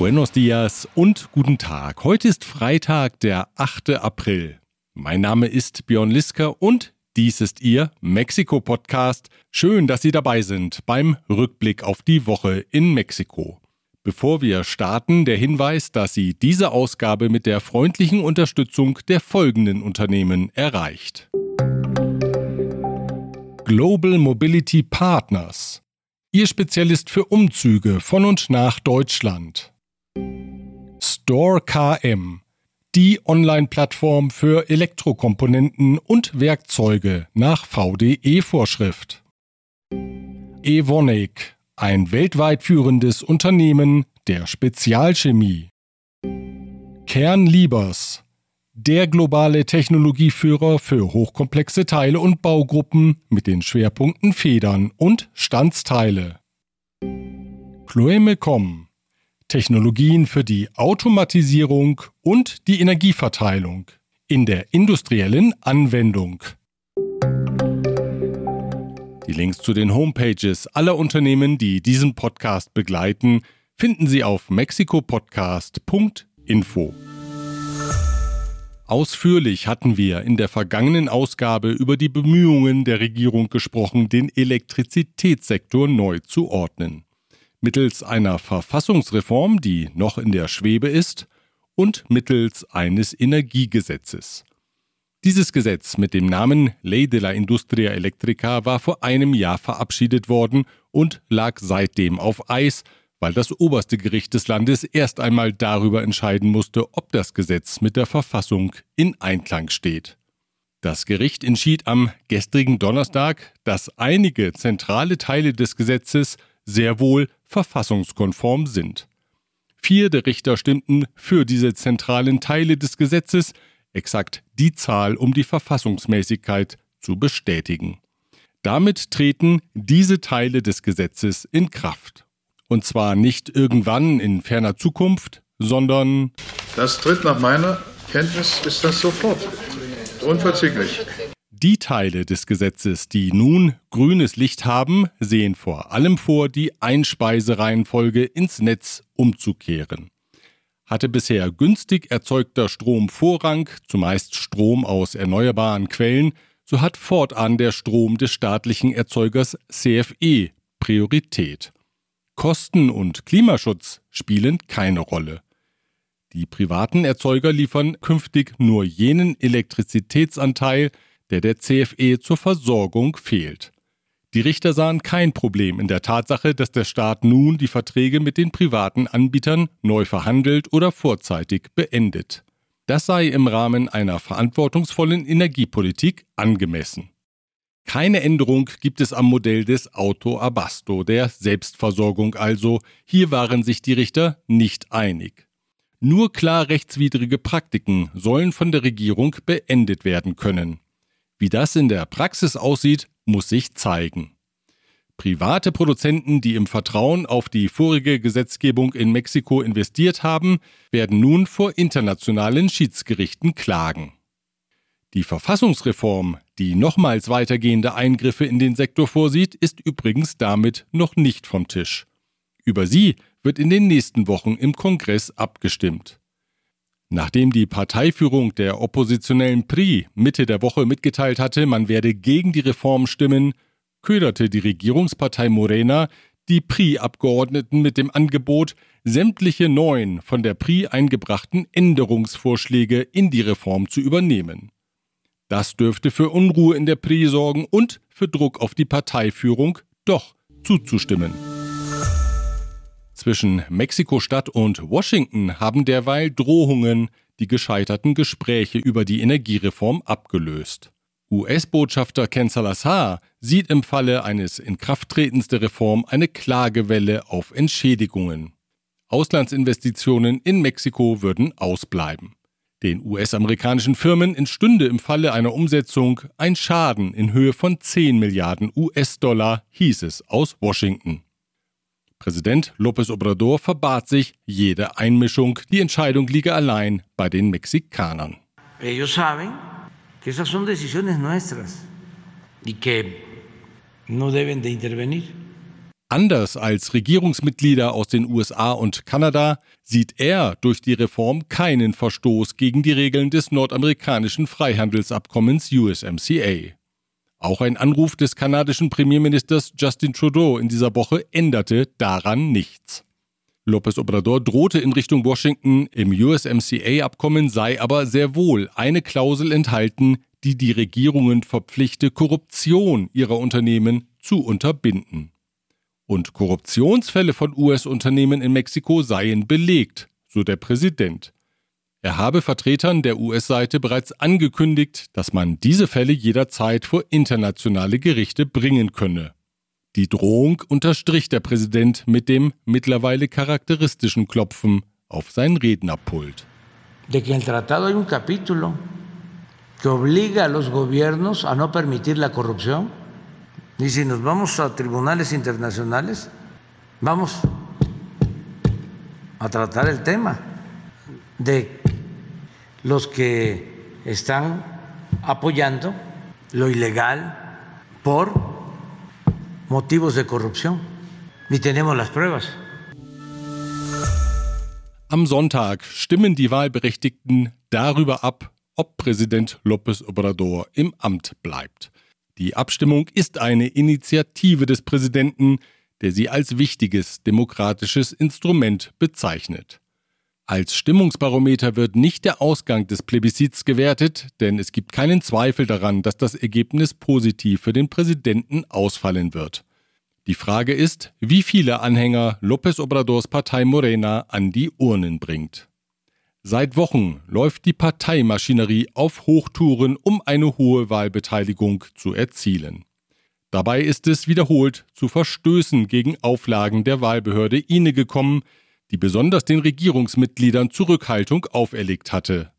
Buenos dias und guten Tag. Heute ist Freitag, der 8. April. Mein Name ist Björn Liska und dies ist Ihr Mexiko-Podcast. Schön, dass Sie dabei sind beim Rückblick auf die Woche in Mexiko. Bevor wir starten, der Hinweis, dass Sie diese Ausgabe mit der freundlichen Unterstützung der folgenden Unternehmen erreicht. Global Mobility Partners. Ihr Spezialist für Umzüge von und nach Deutschland. Store KM. Die Online-Plattform für Elektrokomponenten und Werkzeuge nach VDE-Vorschrift. Evonik ein weltweit führendes Unternehmen der Spezialchemie. Kernliebers, der globale Technologieführer für hochkomplexe Teile und Baugruppen mit den Schwerpunkten Federn und Standsteile. Chloemecom, Technologien für die Automatisierung und die Energieverteilung in der industriellen Anwendung. Die Links zu den Homepages aller Unternehmen, die diesen Podcast begleiten, finden Sie auf mexikopodcast.info. Ausführlich hatten wir in der vergangenen Ausgabe über die Bemühungen der Regierung gesprochen, den Elektrizitätssektor neu zu ordnen. Mittels einer Verfassungsreform, die noch in der Schwebe ist, und mittels eines Energiegesetzes. Dieses Gesetz mit dem Namen Ley de la Industria Electrica war vor einem Jahr verabschiedet worden und lag seitdem auf Eis, weil das oberste Gericht des Landes erst einmal darüber entscheiden musste, ob das Gesetz mit der Verfassung in Einklang steht. Das Gericht entschied am gestrigen Donnerstag, dass einige zentrale Teile des Gesetzes sehr wohl verfassungskonform sind. Vier der Richter stimmten für diese zentralen Teile des Gesetzes, exakt die Zahl, um die Verfassungsmäßigkeit zu bestätigen. Damit treten diese Teile des Gesetzes in Kraft. Und zwar nicht irgendwann in ferner Zukunft, sondern Das tritt nach meiner Kenntnis ist das sofort. Unverzüglich. Die Teile des Gesetzes, die nun grünes Licht haben, sehen vor allem vor, die Einspeisereihenfolge ins Netz umzukehren hatte bisher günstig erzeugter Strom Vorrang, zumeist Strom aus erneuerbaren Quellen, so hat fortan der Strom des staatlichen Erzeugers CFE Priorität. Kosten und Klimaschutz spielen keine Rolle. Die privaten Erzeuger liefern künftig nur jenen Elektrizitätsanteil, der der CFE zur Versorgung fehlt. Die Richter sahen kein Problem in der Tatsache, dass der Staat nun die Verträge mit den privaten Anbietern neu verhandelt oder vorzeitig beendet. Das sei im Rahmen einer verantwortungsvollen Energiepolitik angemessen. Keine Änderung gibt es am Modell des Auto Abasto, der Selbstversorgung also. Hier waren sich die Richter nicht einig. Nur klar rechtswidrige Praktiken sollen von der Regierung beendet werden können. Wie das in der Praxis aussieht, muss sich zeigen. Private Produzenten, die im Vertrauen auf die vorige Gesetzgebung in Mexiko investiert haben, werden nun vor internationalen Schiedsgerichten klagen. Die Verfassungsreform, die nochmals weitergehende Eingriffe in den Sektor vorsieht, ist übrigens damit noch nicht vom Tisch. Über sie wird in den nächsten Wochen im Kongress abgestimmt. Nachdem die Parteiführung der oppositionellen PRI Mitte der Woche mitgeteilt hatte, man werde gegen die Reform stimmen, köderte die Regierungspartei Morena die PRI-Abgeordneten mit dem Angebot, sämtliche neuen von der PRI eingebrachten Änderungsvorschläge in die Reform zu übernehmen. Das dürfte für Unruhe in der PRI sorgen und für Druck auf die Parteiführung, doch zuzustimmen. Zwischen Mexiko-Stadt und Washington haben derweil Drohungen die gescheiterten Gespräche über die Energiereform abgelöst. US-Botschafter Ken Salazar sieht im Falle eines Inkrafttretens der Reform eine Klagewelle auf Entschädigungen. Auslandsinvestitionen in Mexiko würden ausbleiben. Den US-amerikanischen Firmen entstünde im Falle einer Umsetzung ein Schaden in Höhe von 10 Milliarden US-Dollar, hieß es aus Washington. Präsident López Obrador verbat sich jede Einmischung. Die Entscheidung liege allein bei den Mexikanern. Ellos saben que esas son decisiones nuestras y que no deben de intervenir. Anders als Regierungsmitglieder aus den USA und Kanada sieht er durch die Reform keinen Verstoß gegen die Regeln des nordamerikanischen Freihandelsabkommens USMCA. Auch ein Anruf des kanadischen Premierministers Justin Trudeau in dieser Woche änderte daran nichts. López Obrador drohte in Richtung Washington, im USMCA-Abkommen sei aber sehr wohl eine Klausel enthalten, die die Regierungen verpflichte, Korruption ihrer Unternehmen zu unterbinden. Und Korruptionsfälle von US-Unternehmen in Mexiko seien belegt, so der Präsident. Er habe Vertretern der US-Seite bereits angekündigt, dass man diese Fälle jederzeit vor internationale Gerichte bringen könne. Die Drohung unterstrich der Präsident mit dem mittlerweile charakteristischen Klopfen auf sein Rednerpult. De los que están apoyando lo ilegal por motivos de corrupción. Y tenemos las pruebas. Am Sonntag stimmen die Wahlberechtigten darüber ab, ob Präsident López Obrador im Amt bleibt. Die Abstimmung ist eine Initiative des Präsidenten, der sie als wichtiges demokratisches Instrument bezeichnet. Als Stimmungsbarometer wird nicht der Ausgang des Plebiszits gewertet, denn es gibt keinen Zweifel daran, dass das Ergebnis positiv für den Präsidenten ausfallen wird. Die Frage ist, wie viele Anhänger López Obradors Partei Morena an die Urnen bringt. Seit Wochen läuft die Parteimaschinerie auf Hochtouren, um eine hohe Wahlbeteiligung zu erzielen. Dabei ist es wiederholt zu Verstößen gegen Auflagen der Wahlbehörde INE gekommen, die besonders den Regierungsmitgliedern Zurückhaltung auferlegt hatte.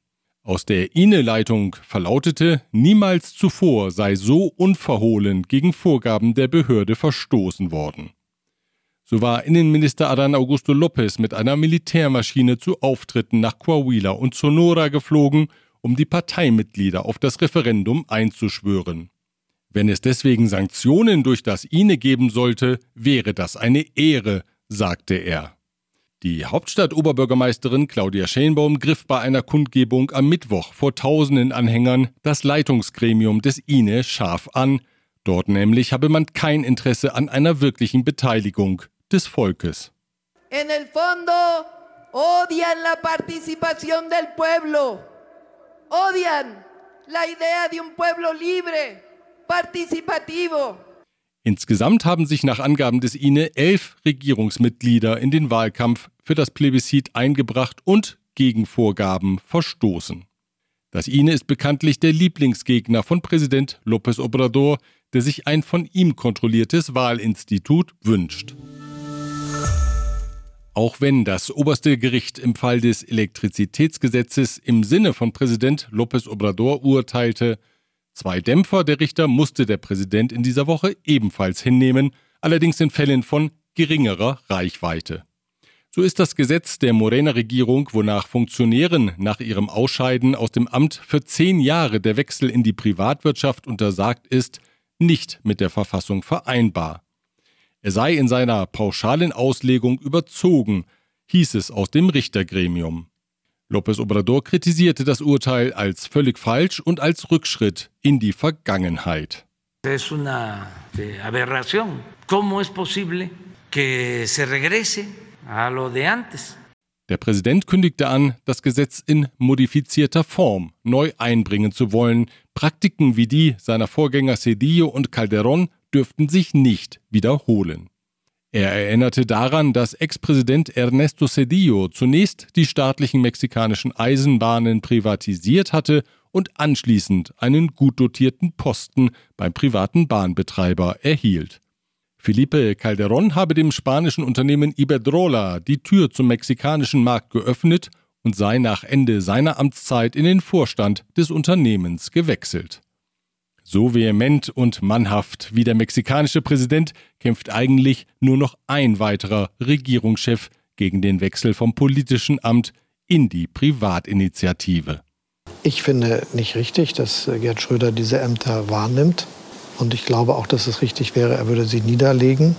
Aus der INE-Leitung verlautete, niemals zuvor sei so unverhohlen gegen Vorgaben der Behörde verstoßen worden. So war Innenminister Adán Augusto López mit einer Militärmaschine zu Auftritten nach Coahuila und Sonora geflogen, um die Parteimitglieder auf das Referendum einzuschwören. Wenn es deswegen Sanktionen durch das INE geben sollte, wäre das eine Ehre, sagte er. Die Hauptstadt-Oberbürgermeisterin Claudia Schenbaum griff bei einer Kundgebung am Mittwoch vor tausenden Anhängern das Leitungsgremium des INE scharf an. Dort nämlich habe man kein Interesse an einer wirklichen Beteiligung des Volkes. En el fondo odian la participación del pueblo. Odian la idea de un pueblo libre, participativo. Insgesamt haben sich nach Angaben des INE elf Regierungsmitglieder in den Wahlkampf für das Plebiszit eingebracht und gegen Vorgaben verstoßen. Das INE ist bekanntlich der Lieblingsgegner von Präsident López Obrador, der sich ein von ihm kontrolliertes Wahlinstitut wünscht. Auch wenn das oberste Gericht im Fall des Elektrizitätsgesetzes im Sinne von Präsident López Obrador urteilte, Zwei Dämpfer der Richter musste der Präsident in dieser Woche ebenfalls hinnehmen, allerdings in Fällen von geringerer Reichweite. So ist das Gesetz der Morena-Regierung, wonach Funktionären nach ihrem Ausscheiden aus dem Amt für zehn Jahre der Wechsel in die Privatwirtschaft untersagt ist, nicht mit der Verfassung vereinbar. Er sei in seiner pauschalen Auslegung überzogen, hieß es aus dem Richtergremium. López Obrador kritisierte das Urteil als völlig falsch und als Rückschritt in die Vergangenheit. Es una aberración. ¿Cómo es posible que se regrese a lo de antes? Der Präsident kündigte an, das Gesetz in modifizierter Form neu einbringen zu wollen. Praktiken wie die seiner Vorgänger Cedillo und Calderón dürften sich nicht wiederholen. Er erinnerte daran, dass Ex-Präsident Ernesto Cedillo zunächst die staatlichen mexikanischen Eisenbahnen privatisiert hatte und anschließend einen gut dotierten Posten beim privaten Bahnbetreiber erhielt. Felipe Calderón habe dem spanischen Unternehmen Iberdrola die Tür zum mexikanischen Markt geöffnet und sei nach Ende seiner Amtszeit in den Vorstand des Unternehmens gewechselt. So vehement und mannhaft wie der mexikanische Präsident kämpft eigentlich nur noch ein weiterer Regierungschef gegen den Wechsel vom politischen Amt in die Privatinitiative. Ich finde nicht richtig, dass Gerd Schröder diese Ämter wahrnimmt. Und ich glaube auch, dass es richtig wäre, er würde sie niederlegen.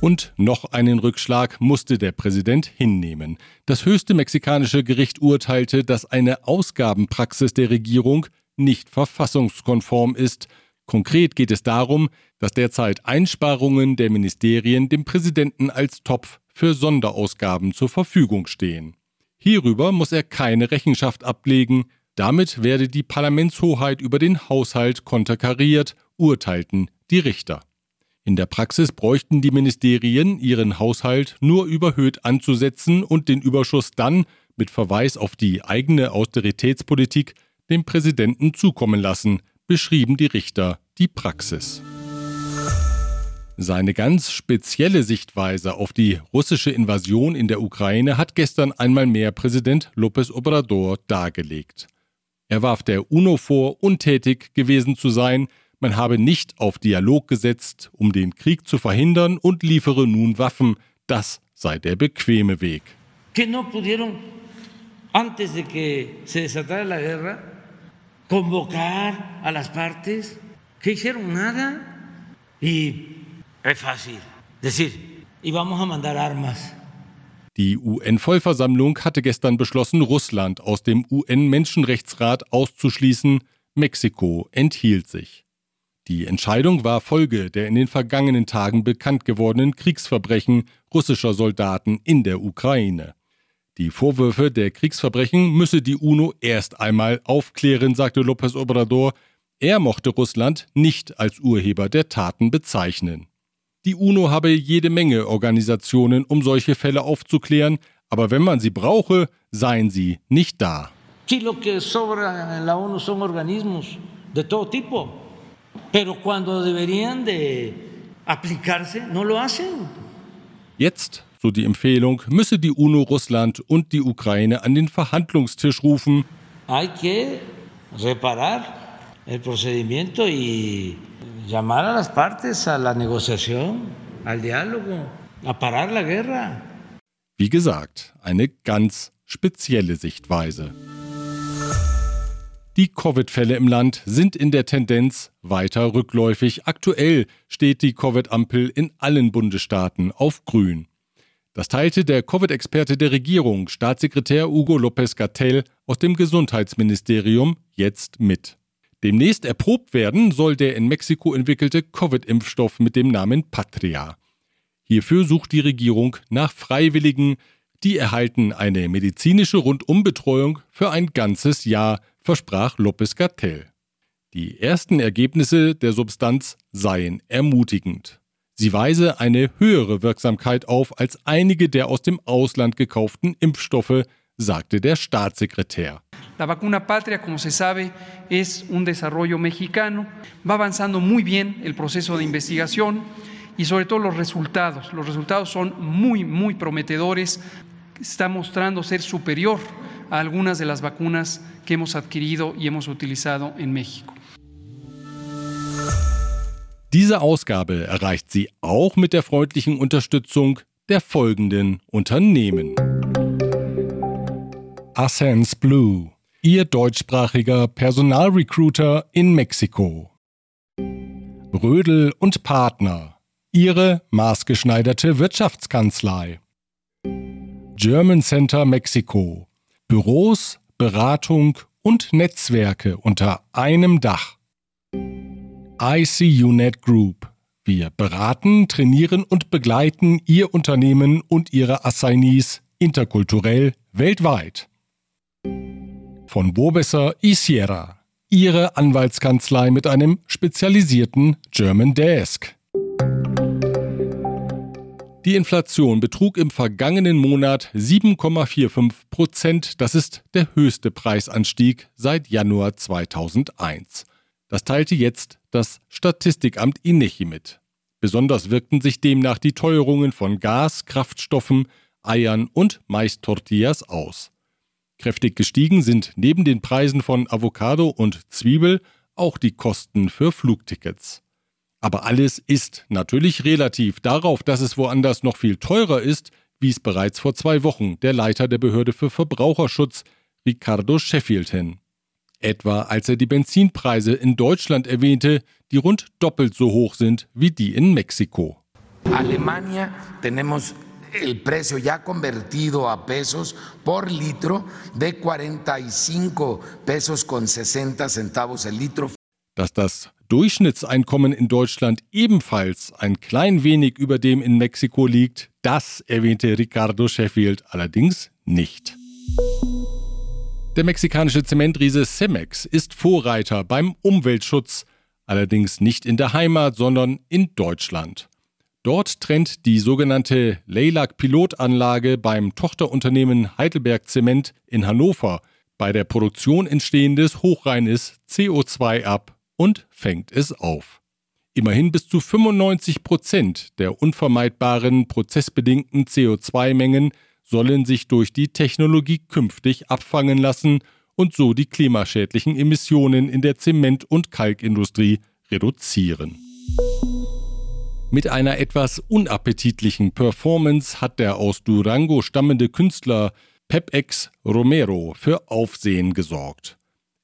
Und noch einen Rückschlag musste der Präsident hinnehmen. Das höchste mexikanische Gericht urteilte, dass eine Ausgabenpraxis der Regierung nicht verfassungskonform ist. Konkret geht es darum, dass derzeit Einsparungen der Ministerien dem Präsidenten als Topf für Sonderausgaben zur Verfügung stehen. Hierüber muss er keine Rechenschaft ablegen, damit werde die Parlamentshoheit über den Haushalt konterkariert, urteilten die Richter. In der Praxis bräuchten die Ministerien ihren Haushalt nur überhöht anzusetzen und den Überschuss dann mit Verweis auf die eigene Austeritätspolitik dem Präsidenten zukommen lassen, beschrieben die Richter die Praxis. Seine ganz spezielle Sichtweise auf die russische Invasion in der Ukraine hat gestern einmal mehr Präsident López Obrador dargelegt. Er warf der UNO vor, untätig gewesen zu sein, man habe nicht auf Dialog gesetzt, um den Krieg zu verhindern und liefere nun Waffen. Das sei der bequeme Weg. Que no pudieron, antes de que se desatara la guerra, convocar a las partes, que hicieron nada. Y es fácil decir, y vamos a mandar armas. Die UN-Vollversammlung hatte gestern beschlossen, Russland aus dem UN-Menschenrechtsrat auszuschließen. Mexiko enthielt sich. Die Entscheidung war Folge der in den vergangenen Tagen bekannt gewordenen Kriegsverbrechen russischer Soldaten in der Ukraine. Die Vorwürfe der Kriegsverbrechen müsse die UNO erst einmal aufklären, sagte López Obrador. Er mochte Russland nicht als Urheber der Taten bezeichnen. Die UNO habe jede Menge Organisationen, um solche Fälle aufzuklären, aber wenn man sie brauche, seien sie nicht da. Sí, lo que sobra en la ONU son organismos de todo tipo pero cuando deberían de aplicarse, no lo hacen. Jetzt, so die Empfehlung, müsse die UNO Russland und die Ukraine an den Verhandlungstisch rufen. Hay que reparar el procedimiento y llamar a las partes a la negociación, al diálogo, a parar la guerra. Wie gesagt, eine ganz spezielle Sichtweise. Die Covid-Fälle im Land sind in der Tendenz weiter rückläufig. Aktuell steht die Covid-Ampel in allen Bundesstaaten auf grün. Das teilte der Covid-Experte der Regierung, Staatssekretär Hugo López Gatell aus dem Gesundheitsministerium, jetzt mit. Demnächst erprobt werden soll der in Mexiko entwickelte Covid-Impfstoff mit dem Namen Patria. Hierfür sucht die Regierung nach Freiwilligen, die erhalten eine medizinische Rundumbetreuung für ein ganzes Jahr versprach Lopez Gatell. Die ersten Ergebnisse der Substanz seien ermutigend. Sie weise eine höhere Wirksamkeit auf als einige der aus dem Ausland gekauften Impfstoffe, sagte der Staatssekretär. La vacuna Patria, como se sabe, es un desarrollo mexicano. Va avanzando muy bien el proceso de investigación y sobre todo los resultados. Los resultados son muy, muy prometedores. Está mostrando ser superior a algunas de las vacunas que hemos adquirido y hemos utilizado en México. Diese Ausgabe erreicht sie auch mit der freundlichen Unterstützung der folgenden Unternehmen. Ascens Blue, Ihr deutschsprachiger Personalrecruiter in Mexiko. Rödel und Partner, Ihre maßgeschneiderte Wirtschaftskanzlei. German Center Mexiko, Büros, Beratung und Netzwerke unter einem Dach. ICUNet Group. Wir beraten, trainieren und begleiten Ihr Unternehmen und Ihre Assignees interkulturell weltweit. Von Bobesser Isiera. Ihre Anwaltskanzlei mit einem spezialisierten German Desk. Die Inflation betrug im vergangenen Monat 7,45 Prozent. Das ist der höchste Preisanstieg seit Januar 2001. Das teilte jetzt das Statistikamt INECHI mit. Besonders wirkten sich demnach die Teuerungen von Gas, Kraftstoffen, Eiern und Mais-Tortillas aus. Kräftig gestiegen sind neben den Preisen von Avocado und Zwiebel auch die Kosten für Flugtickets. Aber alles ist natürlich relativ. Darauf, dass es woanders noch viel teurer ist, wies bereits vor zwei Wochen der Leiter der Behörde für Verbraucherschutz, Ricardo Sheffield, hin. Etwa als er die Benzinpreise in Deutschland erwähnte, die rund doppelt so hoch sind wie die in Mexiko. Alemania tenemos el precio ya convertido a pesos por litro de 45 pesos con 60 centavos el litro. Dass das Durchschnittseinkommen in Deutschland ebenfalls ein klein wenig über dem in Mexiko liegt, das erwähnte Ricardo Sheffield allerdings nicht. Der mexikanische Zementriese Cemex ist Vorreiter beim Umweltschutz, allerdings nicht in der Heimat, sondern in Deutschland. Dort trennt die sogenannte Leilac-Pilotanlage beim Tochterunternehmen Heidelberg Zement in Hannover bei der Produktion entstehendes hochreines CO2 ab und fängt es auf. Immerhin bis zu 95 Prozent der unvermeidbaren prozessbedingten CO2-Mengen sollen sich durch die Technologie künftig abfangen lassen und so die klimaschädlichen Emissionen in der Zement- und Kalkindustrie reduzieren. Mit einer etwas unappetitlichen Performance hat der aus Durango stammende Künstler Pepex Romero für Aufsehen gesorgt.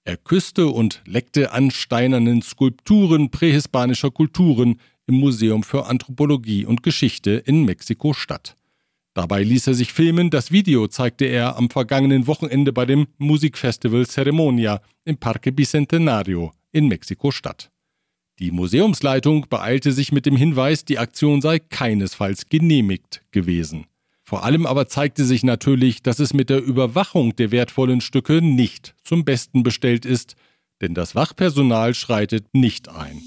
Er küsste und leckte an steinernen Skulpturen prähispanischer Kulturen im Museum für Anthropologie und Geschichte in Mexiko-Stadt. Dabei ließ er sich filmen, das Video zeigte er am vergangenen Wochenende bei dem Musikfestival Ceremonia im Parque Bicentenario in Mexiko-Stadt. Die Museumsleitung beeilte sich mit dem Hinweis, die Aktion sei keinesfalls genehmigt gewesen. Vor allem aber zeigte sich natürlich, dass es mit der Überwachung der wertvollen Stücke nicht zum Besten bestellt ist, denn das Wachpersonal schreitet nicht ein.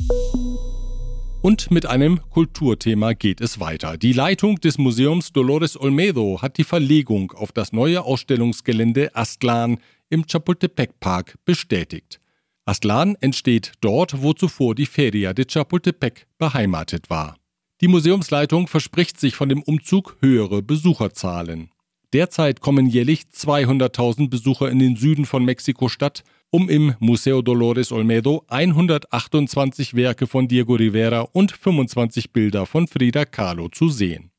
Und mit einem Kulturthema geht es weiter. Die Leitung des Museums Dolores Olmedo hat die Verlegung auf das neue Ausstellungsgelände Astlan im Chapultepec Park bestätigt. Aztlán entsteht dort, wo zuvor die Feria de Chapultepec beheimatet war. Die Museumsleitung verspricht sich von dem Umzug höhere Besucherzahlen. Derzeit kommen jährlich 200.000 Besucher in den Süden von Mexiko-Stadt, um im Museo Dolores Olmedo 128 Werke von Diego Rivera und 25 Bilder von Frida Kahlo zu sehen.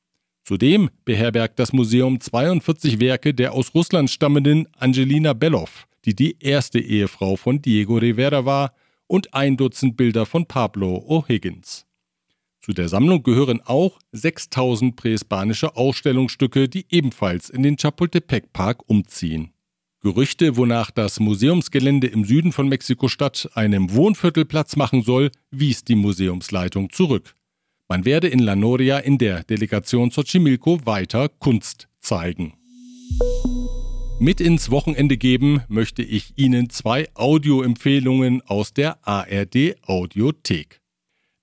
Zudem beherbergt das Museum 42 Werke der aus Russland stammenden Angelina Bellow, die die erste Ehefrau von Diego Rivera war, und ein Dutzend Bilder von Pablo O'Higgins. Zu der Sammlung gehören auch 6000 prähispanische Ausstellungsstücke, die ebenfalls in den Chapultepec Park umziehen. Gerüchte, wonach das Museumsgelände im Süden von Mexiko-Stadt einem Wohnviertel Platz machen soll, wies die Museumsleitung zurück. Man werde in La Noria in der Delegation Xochimilco weiter Kunst zeigen. Mit ins Wochenende geben möchte ich Ihnen zwei Audioempfehlungen aus der ARD Audiothek.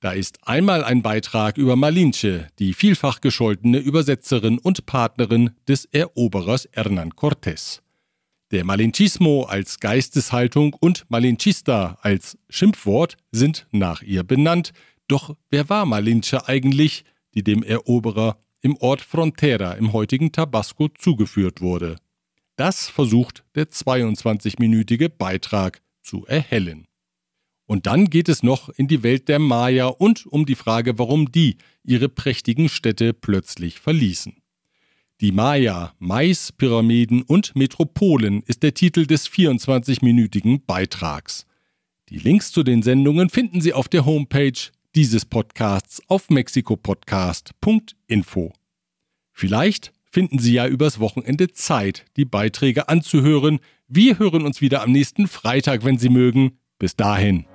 Da ist einmal ein Beitrag über Malinche, die vielfach gescholtene Übersetzerin und Partnerin des Eroberers Hernán Cortés. Der Malinchismo als Geisteshaltung und Malinchista als Schimpfwort sind nach ihr benannt. Doch wer war Malinche eigentlich, die dem Eroberer im Ort Frontera im heutigen Tabasco zugeführt wurde? Das versucht der 22-minütige Beitrag zu erhellen. Und dann geht es noch in die Welt der Maya und um die Frage, warum die ihre prächtigen Städte plötzlich verließen. Die Maya, Mais, Pyramiden und Metropolen ist der Titel des 24-minütigen Beitrags. Die Links zu den Sendungen finden Sie auf der Homepage dieses Podcasts auf mexikopodcast.info. Vielleicht finden Sie ja übers Wochenende Zeit, die Beiträge anzuhören. Wir hören uns wieder am nächsten Freitag, wenn Sie mögen. Bis dahin.